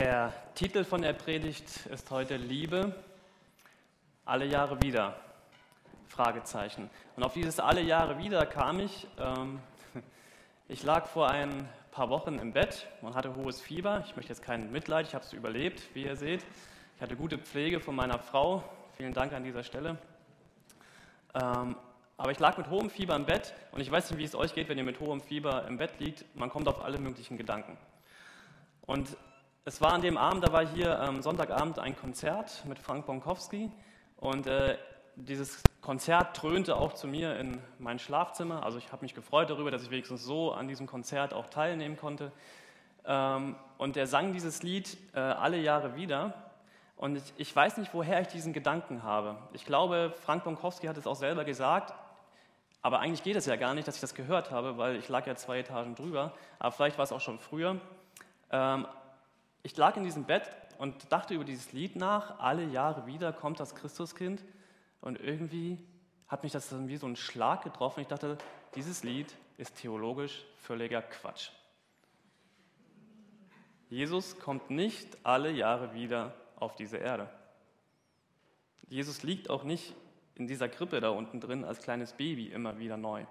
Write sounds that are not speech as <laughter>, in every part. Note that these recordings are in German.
Der Titel von der Predigt ist heute Liebe, alle Jahre wieder. Fragezeichen. Und auf dieses alle Jahre wieder kam ich. Ähm, <laughs> ich lag vor ein paar Wochen im Bett und hatte hohes Fieber. Ich möchte jetzt kein Mitleid, ich habe es überlebt, wie ihr seht. Ich hatte gute Pflege von meiner Frau. Vielen Dank an dieser Stelle. Ähm, aber ich lag mit hohem Fieber im Bett und ich weiß nicht, wie es euch geht, wenn ihr mit hohem Fieber im Bett liegt. Man kommt auf alle möglichen Gedanken. Und es war an dem Abend, da war hier am Sonntagabend ein Konzert mit Frank Bonkowski und äh, dieses Konzert dröhnte auch zu mir in mein Schlafzimmer. Also ich habe mich gefreut darüber, dass ich wenigstens so an diesem Konzert auch teilnehmen konnte. Ähm, und er sang dieses Lied äh, alle Jahre wieder. Und ich, ich, weiß nicht, woher ich diesen Gedanken habe. Ich glaube, Frank Bonkowski hat es auch selber gesagt, aber eigentlich geht es ja gar nicht, dass ich das gehört habe, weil ich lag ja zwei Etagen drüber. Aber vielleicht war es auch schon früher. Ähm, ich lag in diesem Bett und dachte über dieses Lied nach. Alle Jahre wieder kommt das Christuskind. Und irgendwie hat mich das wie so ein Schlag getroffen. Ich dachte, dieses Lied ist theologisch völliger Quatsch. Jesus kommt nicht alle Jahre wieder auf diese Erde. Jesus liegt auch nicht in dieser Krippe da unten drin als kleines Baby immer wieder neu.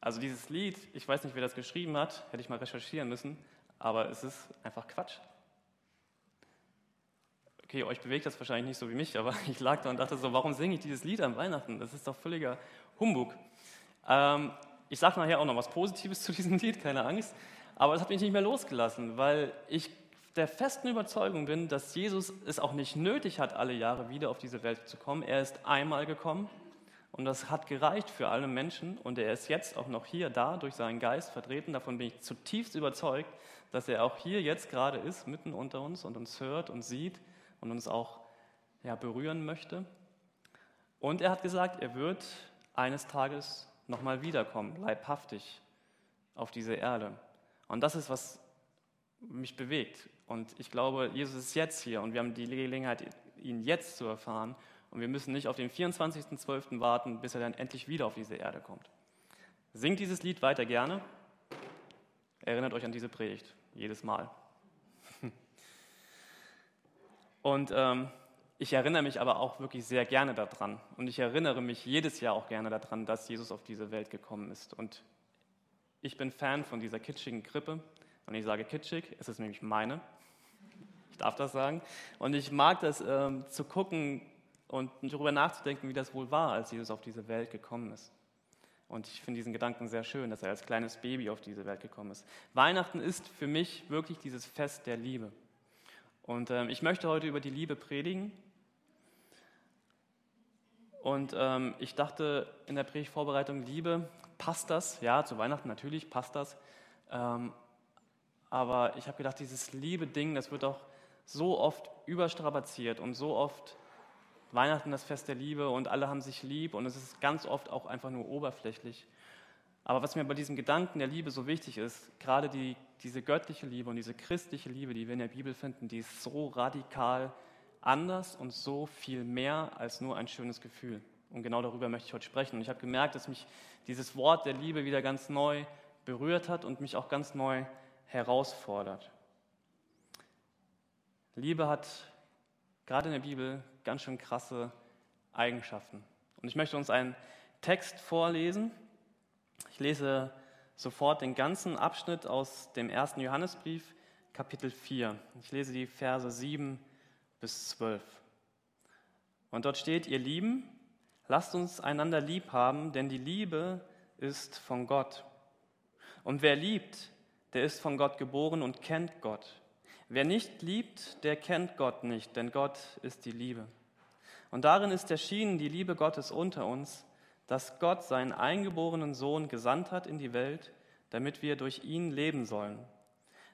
Also dieses Lied, ich weiß nicht, wer das geschrieben hat, hätte ich mal recherchieren müssen, aber es ist einfach Quatsch. Okay, euch bewegt das wahrscheinlich nicht so wie mich, aber <laughs> ich lag da und dachte so, warum singe ich dieses Lied an Weihnachten? Das ist doch völliger Humbug. Ähm, ich sage nachher auch noch was Positives <laughs> zu diesem Lied, keine Angst, aber es hat mich nicht mehr losgelassen, weil ich der festen Überzeugung bin, dass Jesus es auch nicht nötig hat, alle Jahre wieder auf diese Welt zu kommen. Er ist einmal gekommen und das hat gereicht für alle Menschen und er ist jetzt auch noch hier da durch seinen Geist vertreten. Davon bin ich zutiefst überzeugt, dass er auch hier jetzt gerade ist, mitten unter uns und uns hört und sieht und uns auch ja, berühren möchte. Und er hat gesagt, er wird eines Tages nochmal wiederkommen, leibhaftig auf diese Erde. Und das ist, was mich bewegt. Und ich glaube, Jesus ist jetzt hier und wir haben die Gelegenheit, ihn jetzt zu erfahren. Und wir müssen nicht auf den 24.12. warten, bis er dann endlich wieder auf diese Erde kommt. Singt dieses Lied weiter gerne. Erinnert euch an diese Predigt, jedes Mal. <laughs> Und ähm, ich erinnere mich aber auch wirklich sehr gerne daran. Und ich erinnere mich jedes Jahr auch gerne daran, dass Jesus auf diese Welt gekommen ist. Und ich bin Fan von dieser kitschigen Krippe. Und ich sage kitschig, es ist nämlich meine. Ich darf das sagen. Und ich mag das ähm, zu gucken und darüber nachzudenken, wie das wohl war, als Jesus auf diese Welt gekommen ist. Und ich finde diesen Gedanken sehr schön, dass er als kleines Baby auf diese Welt gekommen ist. Weihnachten ist für mich wirklich dieses Fest der Liebe. Und ähm, ich möchte heute über die Liebe predigen. Und ähm, ich dachte in der Predigtvorbereitung, Liebe, passt das? Ja, zu Weihnachten natürlich passt das. Ähm, aber ich habe gedacht, dieses Liebe-Ding, das wird auch so oft überstrapaziert und so oft Weihnachten das Fest der Liebe und alle haben sich lieb und es ist ganz oft auch einfach nur oberflächlich. Aber was mir bei diesem Gedanken der Liebe so wichtig ist, gerade die, diese göttliche Liebe und diese christliche Liebe, die wir in der Bibel finden, die ist so radikal anders und so viel mehr als nur ein schönes Gefühl. Und genau darüber möchte ich heute sprechen. Und ich habe gemerkt, dass mich dieses Wort der Liebe wieder ganz neu berührt hat und mich auch ganz neu herausfordert. Liebe hat gerade in der Bibel ganz schön krasse Eigenschaften. Und ich möchte uns einen Text vorlesen. Ich lese sofort den ganzen Abschnitt aus dem ersten Johannesbrief, Kapitel 4. Ich lese die Verse 7 bis 12. Und dort steht, ihr Lieben, lasst uns einander lieb haben, denn die Liebe ist von Gott. Und wer liebt, der ist von Gott geboren und kennt Gott. Wer nicht liebt, der kennt Gott nicht, denn Gott ist die Liebe. Und darin ist erschienen die Liebe Gottes unter uns, dass Gott seinen eingeborenen Sohn gesandt hat in die Welt, damit wir durch ihn leben sollen.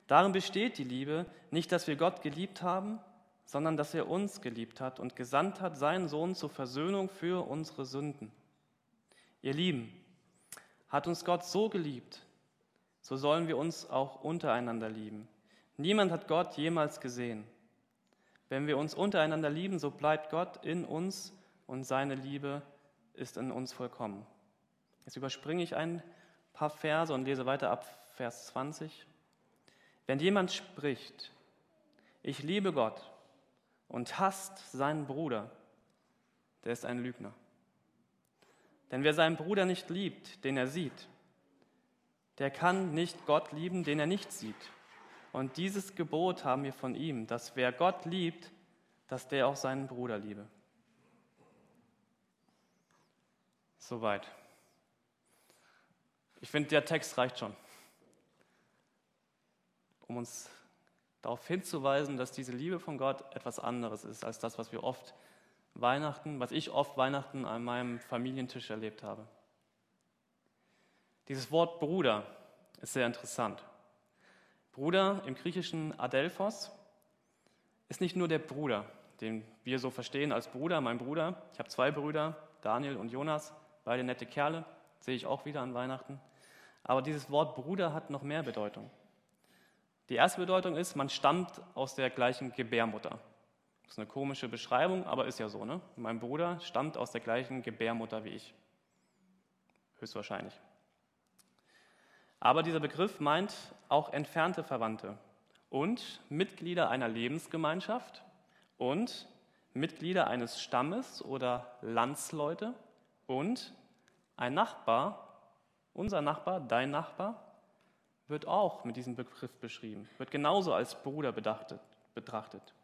Darin besteht die Liebe, nicht, dass wir Gott geliebt haben, sondern dass er uns geliebt hat und gesandt hat seinen Sohn zur Versöhnung für unsere Sünden. Ihr Lieben, hat uns Gott so geliebt, so sollen wir uns auch untereinander lieben. Niemand hat Gott jemals gesehen. Wenn wir uns untereinander lieben, so bleibt Gott in uns und seine Liebe ist in uns vollkommen. Jetzt überspringe ich ein paar Verse und lese weiter ab Vers 20. Wenn jemand spricht, ich liebe Gott und hasst seinen Bruder, der ist ein Lügner. Denn wer seinen Bruder nicht liebt, den er sieht, der kann nicht Gott lieben, den er nicht sieht. Und dieses Gebot haben wir von ihm, dass wer Gott liebt, dass der auch seinen Bruder liebe. Soweit. Ich finde, der Text reicht schon, um uns darauf hinzuweisen, dass diese Liebe von Gott etwas anderes ist als das, was wir oft Weihnachten, was ich oft Weihnachten an meinem Familientisch erlebt habe. Dieses Wort Bruder ist sehr interessant. Bruder im griechischen Adelphos ist nicht nur der Bruder, den wir so verstehen als Bruder, mein Bruder. Ich habe zwei Brüder, Daniel und Jonas, beide nette Kerle, sehe ich auch wieder an Weihnachten. Aber dieses Wort Bruder hat noch mehr Bedeutung. Die erste Bedeutung ist, man stammt aus der gleichen Gebärmutter. Das ist eine komische Beschreibung, aber ist ja so. Ne? Mein Bruder stammt aus der gleichen Gebärmutter wie ich. Höchstwahrscheinlich. Aber dieser Begriff meint auch entfernte Verwandte und Mitglieder einer Lebensgemeinschaft und Mitglieder eines Stammes oder Landsleute und ein Nachbar, unser Nachbar, dein Nachbar, wird auch mit diesem Begriff beschrieben, wird genauso als Bruder betrachtet.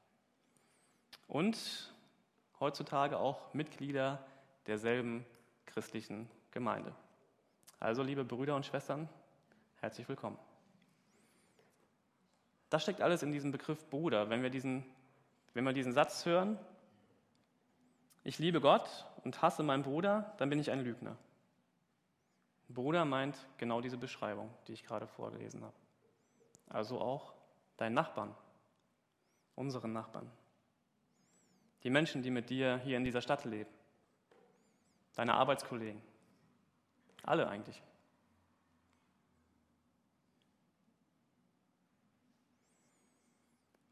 Und heutzutage auch Mitglieder derselben christlichen Gemeinde. Also, liebe Brüder und Schwestern, Herzlich willkommen. Das steckt alles in diesem Begriff Bruder. Wenn wir diesen, wenn wir diesen Satz hören, ich liebe Gott und hasse meinen Bruder, dann bin ich ein Lügner. Bruder meint genau diese Beschreibung, die ich gerade vorgelesen habe. Also auch deinen Nachbarn, unseren Nachbarn. Die Menschen, die mit dir hier in dieser Stadt leben. Deine Arbeitskollegen. Alle eigentlich.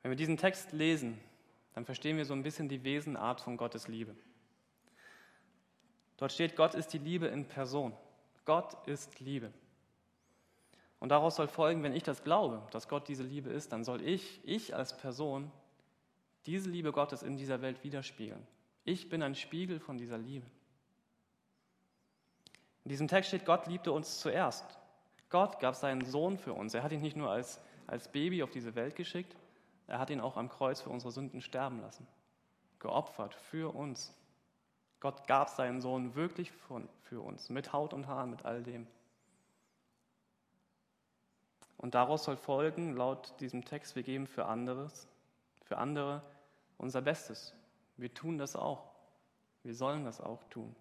Wenn wir diesen Text lesen, dann verstehen wir so ein bisschen die Wesenart von Gottes Liebe. Dort steht, Gott ist die Liebe in Person. Gott ist Liebe. Und daraus soll folgen, wenn ich das glaube, dass Gott diese Liebe ist, dann soll ich, ich als Person, diese Liebe Gottes in dieser Welt widerspiegeln. Ich bin ein Spiegel von dieser Liebe. In diesem Text steht, Gott liebte uns zuerst. Gott gab seinen Sohn für uns. Er hat ihn nicht nur als, als Baby auf diese Welt geschickt, er hat ihn auch am Kreuz für unsere Sünden sterben lassen, geopfert für uns. Gott gab seinen Sohn wirklich für uns, mit Haut und Haaren, mit all dem. Und daraus soll folgen, laut diesem Text, wir geben für anderes, für andere unser Bestes. Wir tun das auch. Wir sollen das auch tun.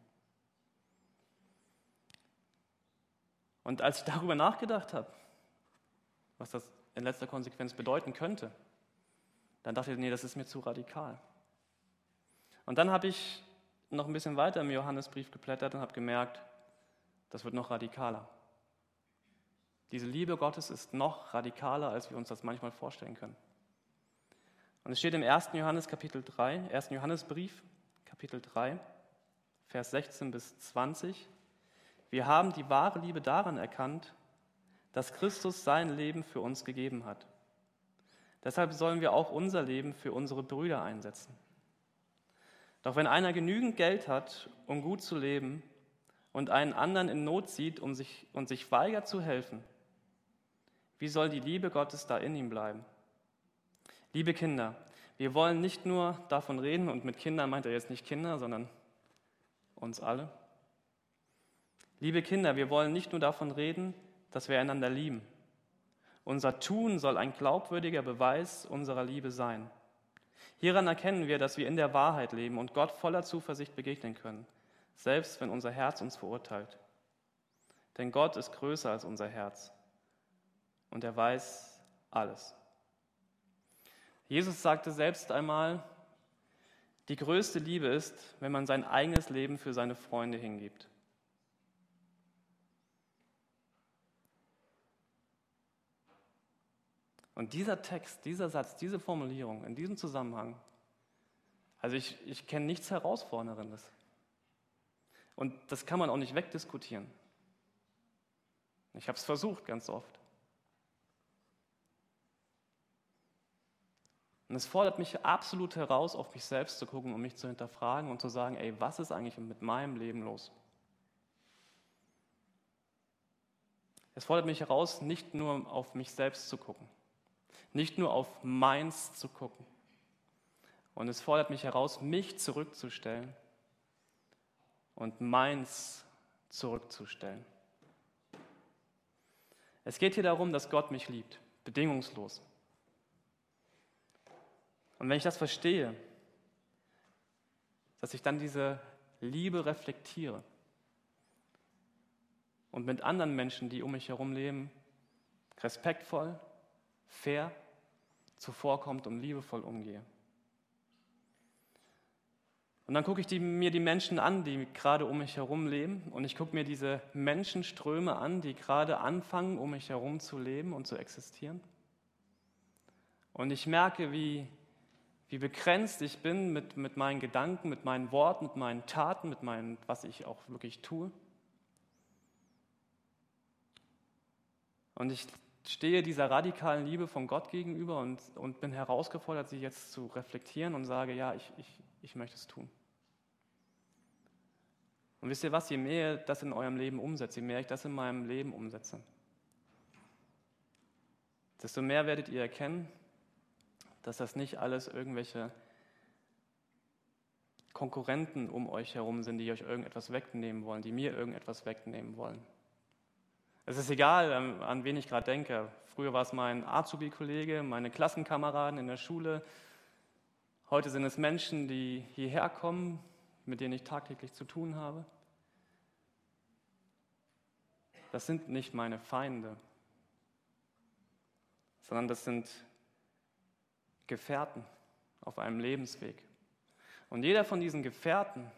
Und als ich darüber nachgedacht habe, was das in letzter Konsequenz bedeuten könnte, dann dachte ich, nee, das ist mir zu radikal. Und dann habe ich noch ein bisschen weiter im Johannesbrief geblättert und habe gemerkt, das wird noch radikaler. Diese Liebe Gottes ist noch radikaler, als wir uns das manchmal vorstellen können. Und es steht im 1. Johannes Kapitel 3, 1. Johannesbrief, Kapitel 3, Vers 16 bis 20. Wir haben die wahre Liebe daran erkannt, dass Christus sein Leben für uns gegeben hat. Deshalb sollen wir auch unser Leben für unsere Brüder einsetzen. Doch wenn einer genügend Geld hat, um gut zu leben, und einen anderen in Not sieht um sich, und sich weigert zu helfen, wie soll die Liebe Gottes da in ihm bleiben? Liebe Kinder, wir wollen nicht nur davon reden, und mit Kindern meint er jetzt nicht Kinder, sondern uns alle. Liebe Kinder, wir wollen nicht nur davon reden, dass wir einander lieben unser Tun soll ein glaubwürdiger Beweis unserer Liebe sein. Hieran erkennen wir, dass wir in der Wahrheit leben und Gott voller Zuversicht begegnen können, selbst wenn unser Herz uns verurteilt. Denn Gott ist größer als unser Herz und er weiß alles. Jesus sagte selbst einmal, die größte Liebe ist, wenn man sein eigenes Leben für seine Freunde hingibt. Und dieser Text, dieser Satz, diese Formulierung in diesem Zusammenhang, also ich, ich kenne nichts Herausfordernderes. Und das kann man auch nicht wegdiskutieren. Ich habe es versucht ganz oft. Und es fordert mich absolut heraus, auf mich selbst zu gucken und mich zu hinterfragen und zu sagen, ey, was ist eigentlich mit meinem Leben los? Es fordert mich heraus, nicht nur auf mich selbst zu gucken, nicht nur auf meins zu gucken. Und es fordert mich heraus, mich zurückzustellen und meins zurückzustellen. Es geht hier darum, dass Gott mich liebt, bedingungslos. Und wenn ich das verstehe, dass ich dann diese Liebe reflektiere und mit anderen Menschen, die um mich herum leben, respektvoll, fair, zuvorkommt und liebevoll umgehe. Und dann gucke ich die, mir die Menschen an, die gerade um mich herum leben. Und ich gucke mir diese Menschenströme an, die gerade anfangen, um mich herum zu leben und zu existieren. Und ich merke, wie, wie begrenzt ich bin mit, mit meinen Gedanken, mit meinen Worten, mit meinen Taten, mit meinem, was ich auch wirklich tue. Und ich stehe dieser radikalen Liebe von Gott gegenüber und, und bin herausgefordert, sie jetzt zu reflektieren und sage, ja, ich, ich, ich möchte es tun. Und wisst ihr was, je mehr ihr das in eurem Leben umsetzt, je mehr ich das in meinem Leben umsetze, desto mehr werdet ihr erkennen, dass das nicht alles irgendwelche Konkurrenten um euch herum sind, die euch irgendetwas wegnehmen wollen, die mir irgendetwas wegnehmen wollen. Es ist egal, ähm, an wen ich gerade denke. Früher war es mein Azubi-Kollege, meine Klassenkameraden in der Schule. Heute sind es Menschen, die hierher kommen, mit denen ich tagtäglich zu tun habe. Das sind nicht meine Feinde, sondern das sind Gefährten auf einem Lebensweg. Und jeder von diesen Gefährten,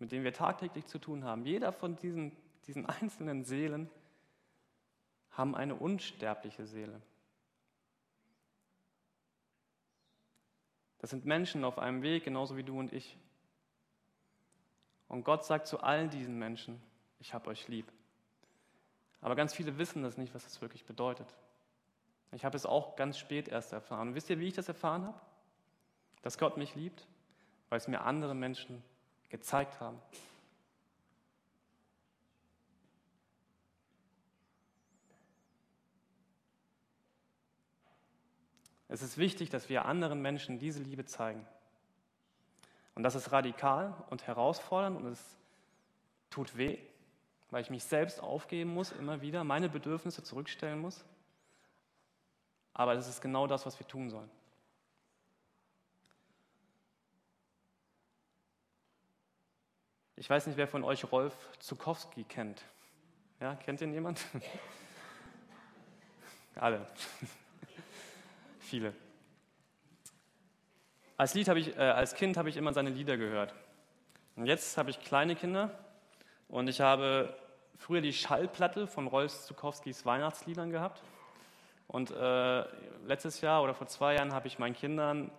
mit denen wir tagtäglich zu tun haben, jeder von diesen, diesen einzelnen Seelen, haben eine unsterbliche Seele. Das sind Menschen auf einem Weg, genauso wie du und ich. Und Gott sagt zu all diesen Menschen, ich habe euch lieb. Aber ganz viele wissen das nicht, was das wirklich bedeutet. Ich habe es auch ganz spät erst erfahren. Und wisst ihr, wie ich das erfahren habe? Dass Gott mich liebt, weil es mir andere Menschen gezeigt haben. Es ist wichtig, dass wir anderen Menschen diese Liebe zeigen. Und das ist radikal und herausfordernd und es tut weh, weil ich mich selbst aufgeben muss, immer wieder meine Bedürfnisse zurückstellen muss. Aber das ist genau das, was wir tun sollen. Ich weiß nicht, wer von euch Rolf Zukowski kennt. Ja, kennt ihn jemand? <laughs> Alle. Viele. Als, Lied ich, äh, als Kind habe ich immer seine Lieder gehört. Und jetzt habe ich kleine Kinder und ich habe früher die Schallplatte von Rolf Zukowskis Weihnachtsliedern gehabt. Und äh, letztes Jahr oder vor zwei Jahren habe ich meinen Kindern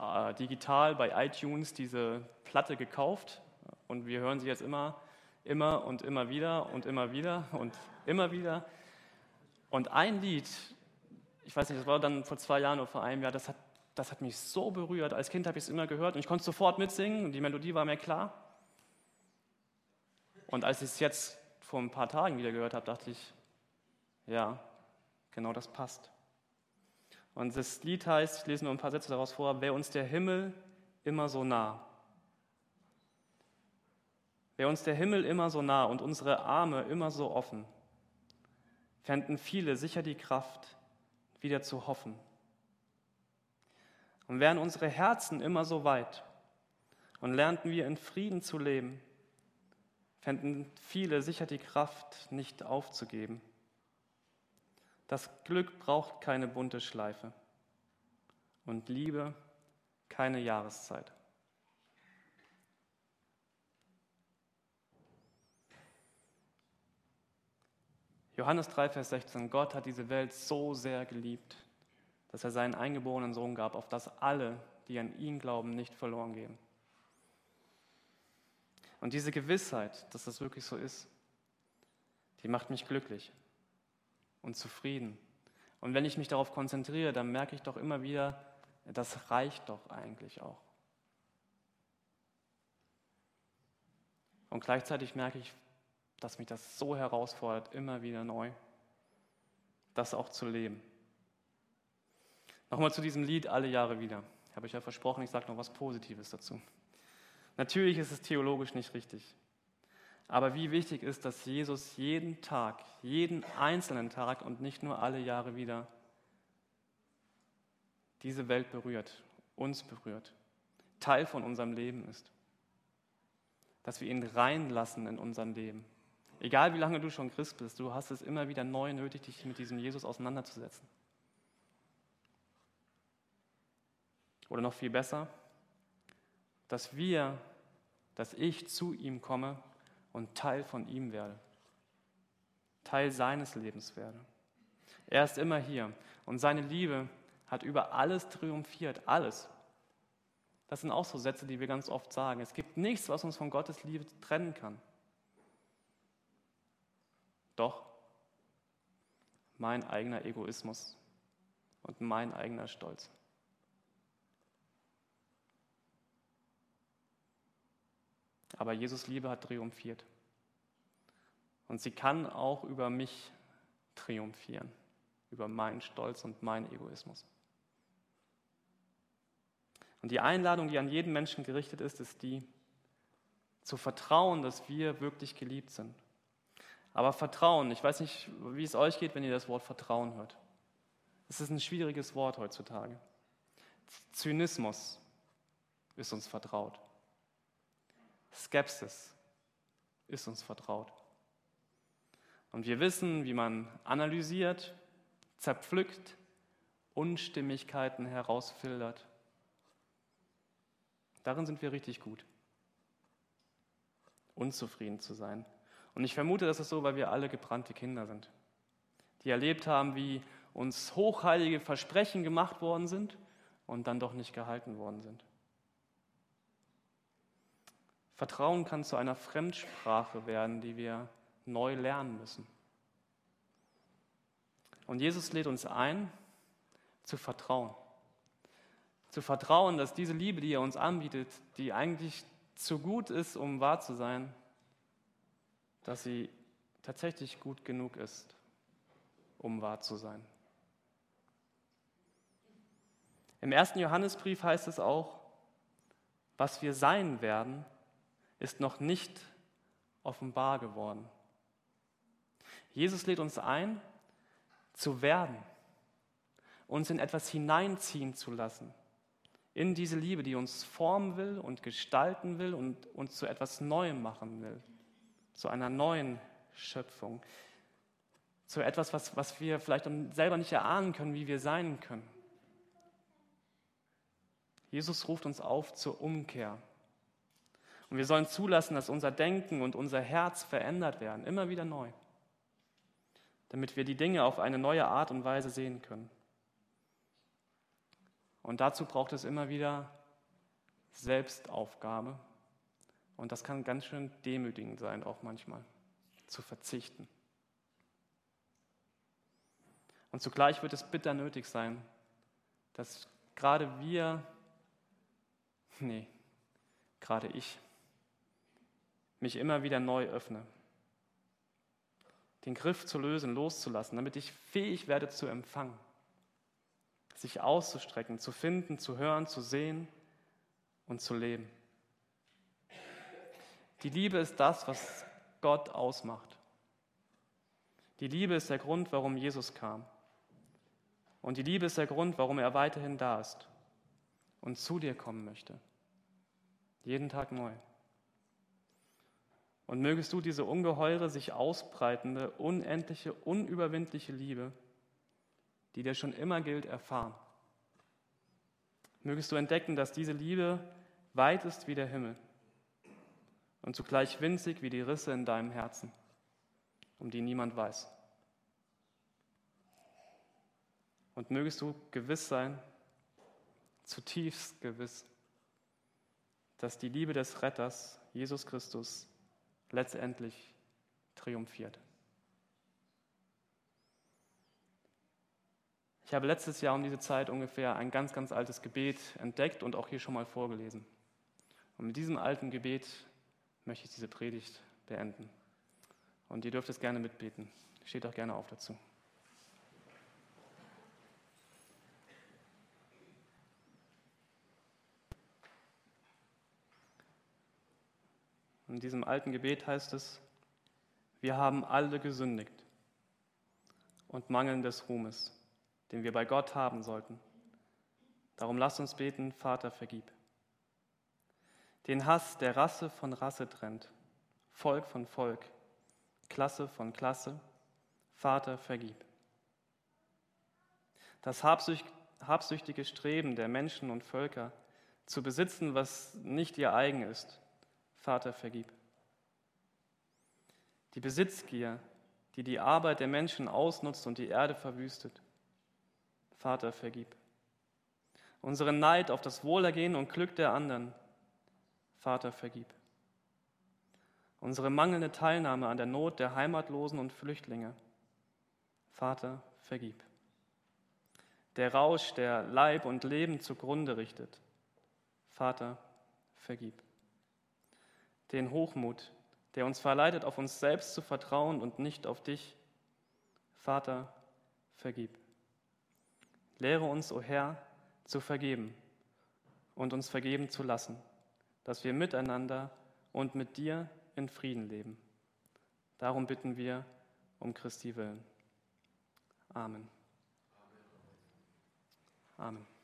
äh, digital bei iTunes diese Platte gekauft. Und wir hören sie jetzt immer, immer und immer wieder und immer wieder und immer wieder. Und ein Lied, ich weiß nicht, das war dann vor zwei Jahren oder vor einem Jahr, das hat, das hat mich so berührt. Als Kind habe ich es immer gehört und ich konnte sofort mitsingen und die Melodie war mir klar. Und als ich es jetzt vor ein paar Tagen wieder gehört habe, dachte ich, ja, genau das passt. Und das Lied heißt, ich lese nur ein paar Sätze daraus vor, wer uns der Himmel immer so nah. Wer uns der Himmel immer so nah und unsere Arme immer so offen, fänden viele sicher die Kraft, wieder zu hoffen. Und wären unsere Herzen immer so weit und lernten wir in Frieden zu leben, fänden viele sicher die Kraft, nicht aufzugeben. Das Glück braucht keine bunte Schleife und Liebe keine Jahreszeit. Johannes 3, Vers 16. Gott hat diese Welt so sehr geliebt, dass er seinen eingeborenen Sohn gab, auf dass alle, die an ihn glauben, nicht verloren gehen. Und diese Gewissheit, dass das wirklich so ist, die macht mich glücklich und zufrieden. Und wenn ich mich darauf konzentriere, dann merke ich doch immer wieder, Das reicht doch eigentlich auch. Und gleichzeitig merke ich, dass mich das so herausfordert, immer wieder neu, das auch zu leben. Nochmal zu diesem Lied alle Jahre wieder. Ich habe euch ja versprochen, ich sage noch was Positives dazu. Natürlich ist es theologisch nicht richtig. Aber wie wichtig ist, dass Jesus jeden Tag, jeden einzelnen Tag und nicht nur alle Jahre wieder diese Welt berührt, uns berührt, Teil von unserem Leben ist. Dass wir ihn reinlassen in unser Leben. Egal wie lange du schon Christ bist, du hast es immer wieder neu nötig, dich mit diesem Jesus auseinanderzusetzen. Oder noch viel besser, dass wir, dass ich zu ihm komme und Teil von ihm werde. Teil seines Lebens werde. Er ist immer hier und seine Liebe hat über alles triumphiert, alles. Das sind auch so Sätze, die wir ganz oft sagen. Es gibt nichts, was uns von Gottes Liebe trennen kann. Doch mein eigener Egoismus und mein eigener Stolz. Aber Jesus Liebe hat triumphiert. Und sie kann auch über mich triumphieren, über meinen Stolz und meinen Egoismus. Und die Einladung, die an jeden Menschen gerichtet ist, ist die, zu vertrauen, dass wir wirklich geliebt sind. Aber Vertrauen, ich weiß nicht, wie es euch geht, wenn ihr das Wort Vertrauen hört. Es ist ein schwieriges Wort heutzutage. Zynismus ist uns vertraut. Skepsis ist uns vertraut. Und wir wissen, wie man analysiert, zerpflückt, Unstimmigkeiten herausfiltert. Darin sind wir richtig gut. Unzufrieden zu sein. Und ich vermute, das ist so, weil wir alle gebrannte Kinder sind, die erlebt haben, wie uns hochheilige Versprechen gemacht worden sind und dann doch nicht gehalten worden sind. Vertrauen kann zu einer Fremdsprache werden, die wir neu lernen müssen. Und Jesus lädt uns ein, zu vertrauen. Zu vertrauen, dass diese Liebe, die er uns anbietet, die eigentlich zu gut ist, um wahr zu sein, dass sie tatsächlich gut genug ist, um wahr zu sein. Im ersten Johannesbrief heißt es auch, was wir sein werden, ist noch nicht offenbar geworden. Jesus lädt uns ein, zu werden, uns in etwas hineinziehen zu lassen, in diese Liebe, die uns formen will und gestalten will und uns zu etwas Neuem machen will, zu einer neuen Schöpfung, zu etwas, was, was wir vielleicht selber nicht erahnen können, wie wir sein können. Jesus ruft uns auf zur Umkehr, und wir sollen zulassen, dass unser Denken und unser Herz verändert werden, immer wieder neu, damit wir die Dinge auf eine neue Art und Weise sehen können. Und dazu braucht es immer wieder Selbstaufgabe. Und das kann ganz schön demütigend sein, auch manchmal, zu verzichten. Und zugleich wird es bitter nötig sein, dass gerade wir, nee, gerade ich, mich immer wieder neu öffne. Den Griff zu lösen, loszulassen, damit ich fähig werde zu empfangen, sich auszustrecken, zu finden, zu hören, zu sehen und zu leben. Die Liebe ist das, was Gott ausmacht. Die Liebe ist der Grund, warum Jesus kam. Und die Liebe ist der Grund, warum er weiterhin da ist und zu dir kommen möchte. Jeden Tag neu. Und mögest du diese ungeheure, sich ausbreitende, unendliche, unüberwindliche Liebe, die dir schon immer gilt, erfahren. Mögest du entdecken, dass diese Liebe weit ist wie der Himmel und zugleich winzig wie die Risse in deinem Herzen, um die niemand weiß. Und mögest du gewiss sein, zutiefst gewiss, dass die Liebe des Retters, Jesus Christus, letztendlich triumphiert. Ich habe letztes Jahr um diese Zeit ungefähr ein ganz, ganz altes Gebet entdeckt und auch hier schon mal vorgelesen. Und mit diesem alten Gebet möchte ich diese Predigt beenden. Und ihr dürft es gerne mitbeten. Steht auch gerne auf dazu. In diesem alten Gebet heißt es, wir haben alle gesündigt und mangeln des Ruhmes, den wir bei Gott haben sollten. Darum lasst uns beten, Vater, vergib. Den Hass, der Rasse von Rasse trennt, Volk von Volk, Klasse von Klasse, Vater, vergib. Das habsüchtige Streben der Menschen und Völker, zu besitzen, was nicht ihr eigen ist, Vater, vergib. Die Besitzgier, die die Arbeit der Menschen ausnutzt und die Erde verwüstet, Vater, vergib. Unseren Neid auf das Wohlergehen und Glück der anderen, Vater, vergib. Unsere mangelnde Teilnahme an der Not der Heimatlosen und Flüchtlinge, Vater, vergib. Der Rausch, der Leib und Leben zugrunde richtet, Vater, vergib den Hochmut, der uns verleitet, auf uns selbst zu vertrauen und nicht auf dich. Vater, vergib. Lehre uns, o oh Herr, zu vergeben und uns vergeben zu lassen, dass wir miteinander und mit dir in Frieden leben. Darum bitten wir um Christi willen. Amen. Amen.